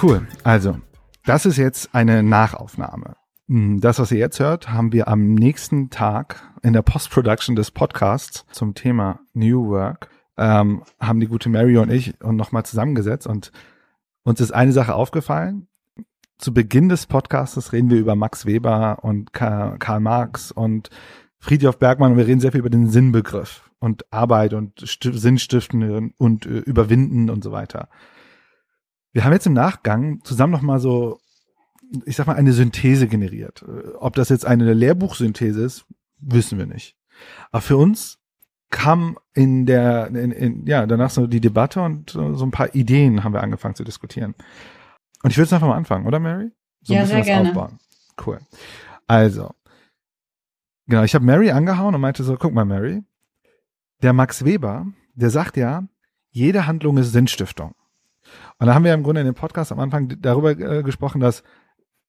Cool. Also, das ist jetzt eine Nachaufnahme. Hm, Das, was ihr jetzt hört, haben wir am nächsten Tag in der Post-Production des Podcasts zum Thema New Work, ähm, haben die gute Mary und ich und nochmal zusammengesetzt und uns ist eine Sache aufgefallen. Zu Beginn des Podcasts reden wir über Max Weber und Ka- Karl Marx und Friedhof Bergmann und wir reden sehr viel über den Sinnbegriff und Arbeit und Sti- Sinnstiften und äh, Überwinden und so weiter. Wir haben jetzt im Nachgang zusammen nochmal so, ich sag mal, eine Synthese generiert. Äh, Ob das jetzt eine Lehrbuchsynthese ist, wissen wir nicht. Aber für uns kam in der, in, in, ja, danach so die Debatte und äh, so ein paar Ideen haben wir angefangen zu diskutieren. Und ich würde jetzt einfach mal anfangen, oder Mary? So Ja, sehr gerne. Cool. Also, genau, ich habe Mary angehauen und meinte so, guck mal, Mary, der Max Weber, der sagt ja, jede Handlung ist Sinnstiftung. Und da haben wir im Grunde in dem Podcast am Anfang darüber äh, gesprochen, dass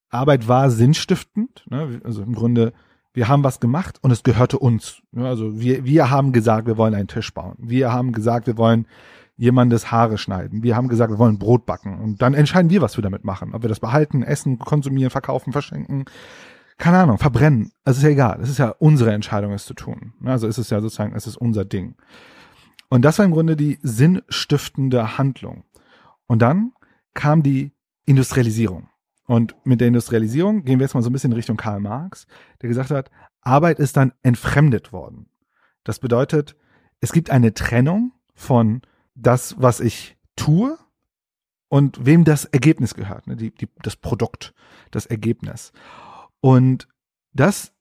Arbeit war sinnstiftend. Ne? Also im Grunde, wir haben was gemacht und es gehörte uns. Ne? Also wir, wir haben gesagt, wir wollen einen Tisch bauen. Wir haben gesagt, wir wollen jemandes Haare schneiden. Wir haben gesagt, wir wollen Brot backen. Und dann entscheiden wir, was wir damit machen. Ob wir das behalten, essen, konsumieren, verkaufen, verschenken. Keine Ahnung, verbrennen. Es ist ja egal. Es ist ja unsere Entscheidung, es zu tun. Ne? Also es ist ja sozusagen, es ist unser Ding. Und das war im Grunde die sinnstiftende Handlung. Und dann kam die Industrialisierung. Und mit der Industrialisierung gehen wir jetzt mal so ein bisschen in Richtung Karl Marx, der gesagt hat, Arbeit ist dann entfremdet worden. Das bedeutet, es gibt eine Trennung von das, was ich tue und wem das Ergebnis gehört, ne? die, die, das Produkt, das Ergebnis. Und das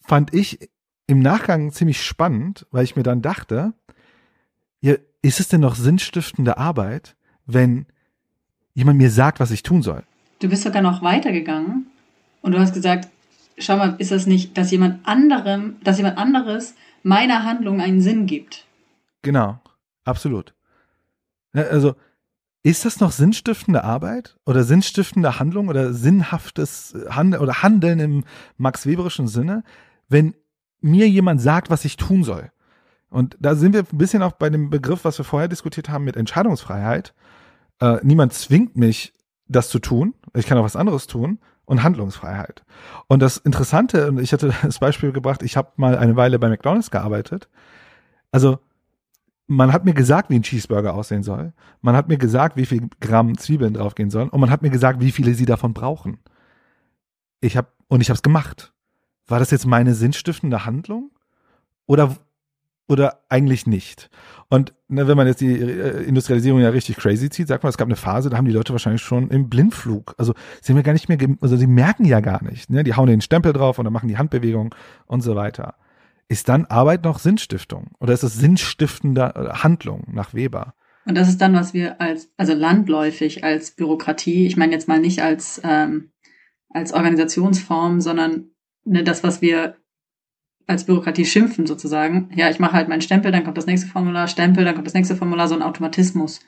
fand ich im Nachgang ziemlich spannend, weil ich mir dann dachte, ja, ist es denn noch sinnstiftende Arbeit, wenn jemand mir sagt, was ich tun soll? Du bist sogar noch weitergegangen und du hast gesagt, schau mal, ist das nicht, dass jemand anderem, dass jemand anderes meiner Handlung einen Sinn gibt? Genau, absolut. Also, ist das noch sinnstiftende Arbeit oder sinnstiftende Handlung oder sinnhaftes Handeln oder Handeln im Max Weberischen Sinne, wenn mir jemand sagt, was ich tun soll? Und da sind wir ein bisschen auch bei dem Begriff, was wir vorher diskutiert haben mit Entscheidungsfreiheit. Äh, niemand zwingt mich, das zu tun. Ich kann auch was anderes tun und Handlungsfreiheit. Und das Interessante, und ich hatte das Beispiel gebracht, ich habe mal eine Weile bei McDonald's gearbeitet. Also man hat mir gesagt, wie ein Cheeseburger aussehen soll. Man hat mir gesagt, wie viel Gramm Zwiebeln draufgehen sollen. Und man hat mir gesagt, wie viele sie davon brauchen. Ich habe und ich habe es gemacht. War das jetzt meine sinnstiftende Handlung oder oder eigentlich nicht? Und ne, wenn man jetzt die äh, Industrialisierung ja richtig crazy zieht, sagt man, es gab eine Phase, da haben die Leute wahrscheinlich schon im Blindflug. Also sie haben ja gar nicht mehr, also sie merken ja gar nicht. Ne? Die hauen den Stempel drauf und dann machen die Handbewegung und so weiter. Ist dann Arbeit noch Sinnstiftung? Oder ist es sinnstiftende äh, Handlung nach Weber? Und das ist dann, was wir als, also landläufig als Bürokratie, ich meine jetzt mal nicht als, ähm, als Organisationsform, sondern ne, das, was wir als Bürokratie schimpfen sozusagen. Ja, ich mache halt meinen Stempel, dann kommt das nächste Formular, Stempel, dann kommt das nächste Formular, so ein Automatismus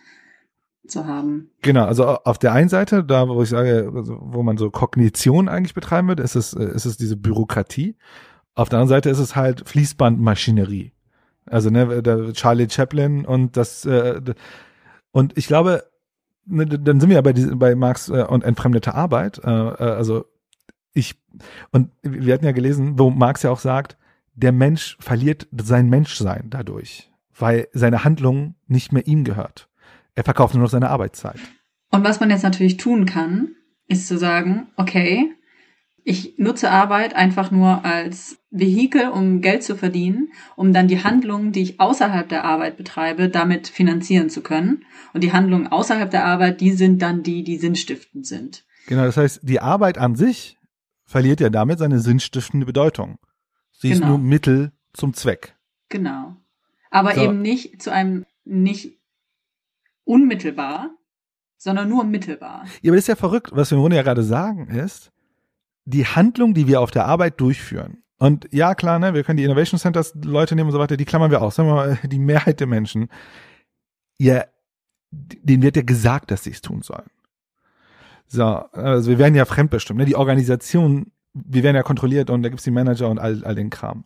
zu haben. Genau, also auf der einen Seite, da wo ich sage, also wo man so Kognition eigentlich betreiben würde, ist es, äh, ist es diese Bürokratie. Auf der anderen Seite ist es halt Fließbandmaschinerie. Also ne, der Charlie Chaplin und das äh, und ich glaube, ne, dann sind wir ja bei, bei Marx äh, und entfremdete Arbeit. Äh, äh, also ich und wir hatten ja gelesen, wo Marx ja auch sagt, der Mensch verliert sein Menschsein dadurch, weil seine Handlung nicht mehr ihm gehört. Er verkauft nur noch seine Arbeitszeit. Und was man jetzt natürlich tun kann, ist zu sagen, okay, ich nutze Arbeit einfach nur als Vehikel, um Geld zu verdienen, um dann die Handlungen, die ich außerhalb der Arbeit betreibe, damit finanzieren zu können. Und die Handlungen außerhalb der Arbeit, die sind dann die, die sinnstiftend sind. Genau, das heißt, die Arbeit an sich verliert ja damit seine sinnstiftende Bedeutung. Sie ist Genau. nur Mittel zum Zweck. Genau. Aber So. eben nicht zu einem, nicht unmittelbar, sondern nur mittelbar. Ja, aber das ist ja verrückt. Was wir im Grunde ja gerade sagen ist, die Handlung, die wir auf der Arbeit durchführen. Und ja, klar, ne, wir können die Innovation Centers Leute nehmen und so weiter, die klammern wir aus. Sagen wir mal, die Mehrheit der Menschen, ja, denen wird ja gesagt, dass sie es tun sollen. So, also wir werden ja fremdbestimmt. Ne? Die Organisation, wir werden ja kontrolliert und da gibt's die Manager und all, all den Kram.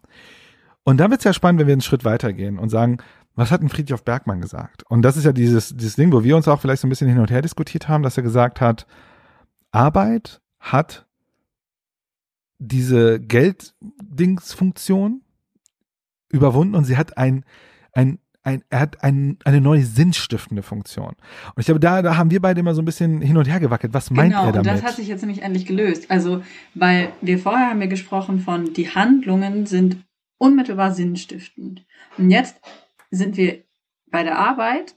Und dann wird's ja spannend, wenn wir einen Schritt weitergehen und sagen, was hat denn Friedhof Bergmann gesagt? Und das ist ja dieses, dieses Ding, wo wir uns auch vielleicht so ein bisschen hin und her diskutiert haben, dass er gesagt hat, Arbeit hat diese Gelddingsfunktion überwunden und sie hat ein, ein, ein, er hat ein, eine neue sinnstiftende Funktion. Und ich glaube, da, da haben wir beide immer so ein bisschen hin und her gewackelt. Was meint genau, er damit? und das hat sich jetzt nämlich endlich gelöst. Also, weil wir vorher haben wir gesprochen von, die Handlungen sind unmittelbar sinnstiftend. Und jetzt sind wir bei der Arbeit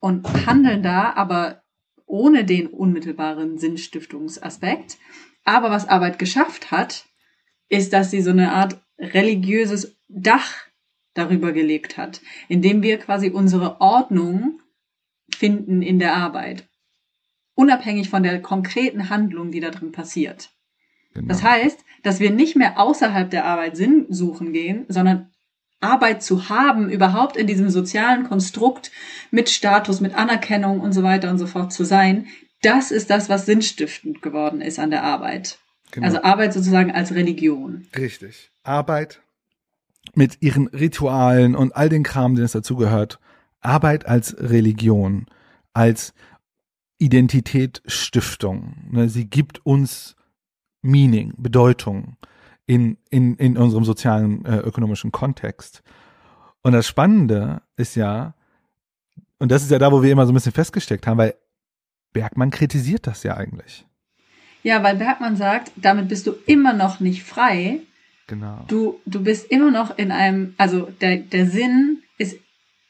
und handeln da, aber ohne den unmittelbaren Sinnstiftungsaspekt. Aber was Arbeit geschafft hat, ist, dass sie so eine Art religiöses Dach darüber gelegt hat, indem wir quasi unsere Ordnung finden in der Arbeit, unabhängig von der konkreten Handlung, die da drin passiert. Genau. Das heißt, dass wir nicht mehr außerhalb der Arbeit Sinn suchen gehen, sondern Arbeit zu haben, überhaupt in diesem sozialen Konstrukt mit Status, mit Anerkennung und so weiter und so fort zu sein, das ist das, was sinnstiftend geworden ist an der Arbeit. Genau. Also Arbeit sozusagen als Religion. Richtig. Arbeit mit ihren Ritualen und all den Kram, den es dazugehört. Arbeit als Religion, als Identitätsstiftung. Ne, sie gibt uns Meaning, Bedeutung in, in, in unserem sozialen, äh, ökonomischen Kontext. Und das Spannende ist ja, und das ist ja da, wo wir immer so ein bisschen festgesteckt haben, weil Bergmann kritisiert das ja eigentlich. Ja, weil Bergmann sagt, damit bist du immer noch nicht frei. Genau. Du, du bist immer noch in einem, also der, der Sinn ist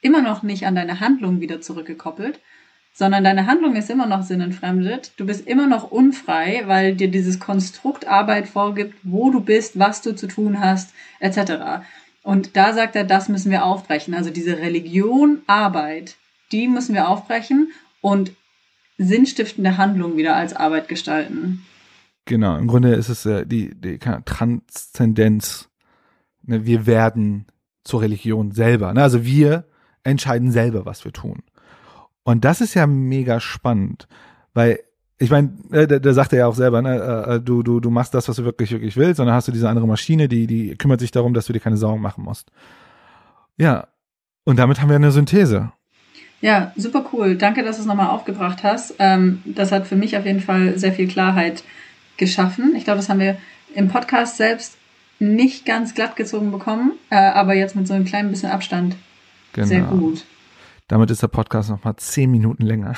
immer noch nicht an deine Handlung wieder zurückgekoppelt, sondern deine Handlung ist immer noch sinnentfremdet. Du bist immer noch unfrei, weil dir dieses Konstrukt Arbeit vorgibt, wo du bist, was du zu tun hast, etc. Und da sagt er, das müssen wir aufbrechen. Also diese Religion Arbeit, die müssen wir aufbrechen und sinnstiftende Handlung wieder als Arbeit gestalten. Genau, im Grunde ist es äh, die, die Transzendenz. Ne, wir werden zur Religion selber. Ne? Also wir entscheiden selber, was wir tun. Und das ist ja mega spannend, weil ich meine, äh, da, da sagt er ja auch selber, ne, äh, äh, du, du, du machst das, was du wirklich, wirklich willst, und dann hast du diese andere Maschine, die, die kümmert sich darum, dass du dir keine Sorgen machen musst. Ja, und damit haben wir eine Synthese. Ja, super cool. Danke, dass du es nochmal aufgebracht hast. Ähm, das hat für mich auf jeden Fall sehr viel Klarheit geschaffen. Ich glaube, das haben wir im Podcast selbst nicht ganz glatt gezogen bekommen, äh, aber jetzt mit so einem kleinen bisschen Abstand genau. sehr gut. Damit ist der Podcast noch mal zehn Minuten länger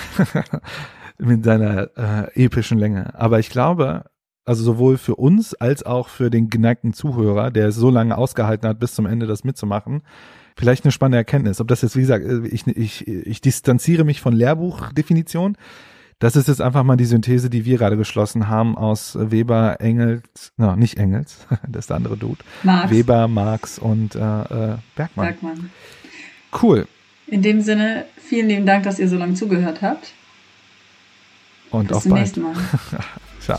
mit seiner äh, epischen Länge. Aber ich glaube, also sowohl für uns als auch für den geneigten Zuhörer, der es so lange ausgehalten hat, bis zum Ende das mitzumachen, vielleicht eine spannende Erkenntnis. Ob das jetzt, wie gesagt, äh, ich, ich, ich distanziere mich von Lehrbuchdefinition. Das ist jetzt einfach mal die Synthese, die wir gerade geschlossen haben aus Weber, Engels, no, nicht Engels, das ist der andere Dude. Marx. Weber, Marx und äh, äh, Bergmann. Bergmann. Cool. In dem Sinne, vielen lieben Dank, dass ihr so lange zugehört habt. Und Bis zum bald. nächsten Mal. Ciao.